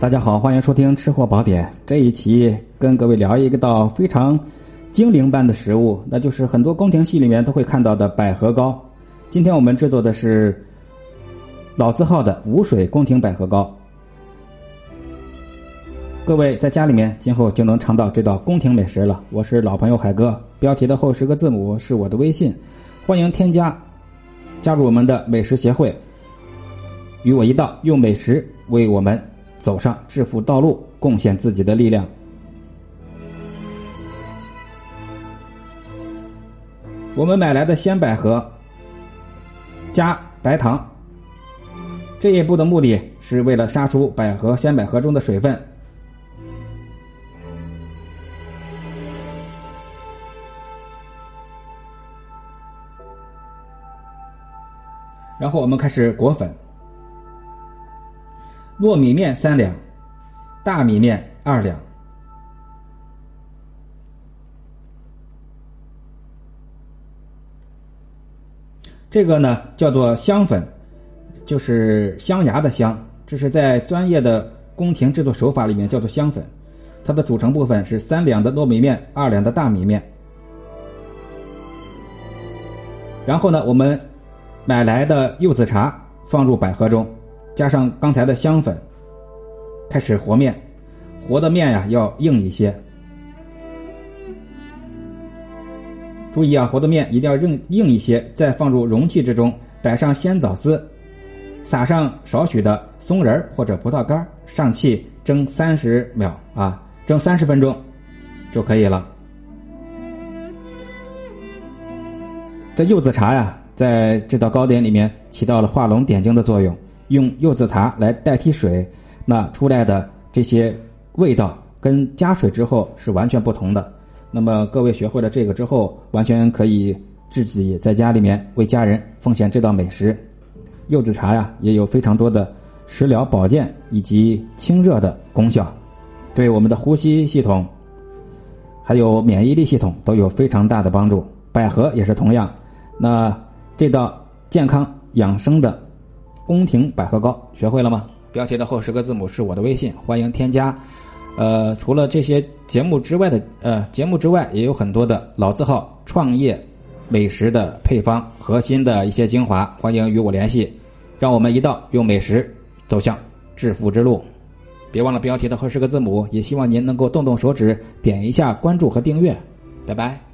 大家好，欢迎收听《吃货宝典》。这一期跟各位聊一个道非常精灵般的食物，那就是很多宫廷戏里面都会看到的百合糕。今天我们制作的是老字号的无水宫廷百合糕。各位在家里面今后就能尝到这道宫廷美食了。我是老朋友海哥，标题的后十个字母是我的微信，欢迎添加，加入我们的美食协会，与我一道用美食为我们走上致富道路，贡献自己的力量。我们买来的鲜百合加白糖，这一步的目的是为了杀出百合鲜百合中的水分。然后我们开始裹粉，糯米面三两，大米面二两。这个呢叫做香粉，就是香牙的香，这是在专业的宫廷制作手法里面叫做香粉。它的组成部分是三两的糯米面，二两的大米面。然后呢，我们。买来的柚子茶放入百合中，加上刚才的香粉，开始和面。和的面呀要硬一些。注意啊，和的面一定要硬硬一些。再放入容器之中，摆上鲜枣丝，撒上少许的松仁或者葡萄干，上气蒸三十秒啊，蒸三十分钟就可以了。这柚子茶呀。在这道糕点里面起到了画龙点睛的作用，用柚子茶来代替水，那出来的这些味道跟加水之后是完全不同的。那么各位学会了这个之后，完全可以自己在家里面为家人奉献这道美食。柚子茶呀，也有非常多的食疗保健以及清热的功效，对我们的呼吸系统还有免疫力系统都有非常大的帮助。百合也是同样，那。这道健康养生的宫廷百合糕学会了吗？标题的后十个字母是我的微信，欢迎添加。呃，除了这些节目之外的呃节目之外，也有很多的老字号创业美食的配方，核心的一些精华，欢迎与我联系，让我们一道用美食走向致富之路。别忘了标题的后十个字母，也希望您能够动动手指点一下关注和订阅。拜拜。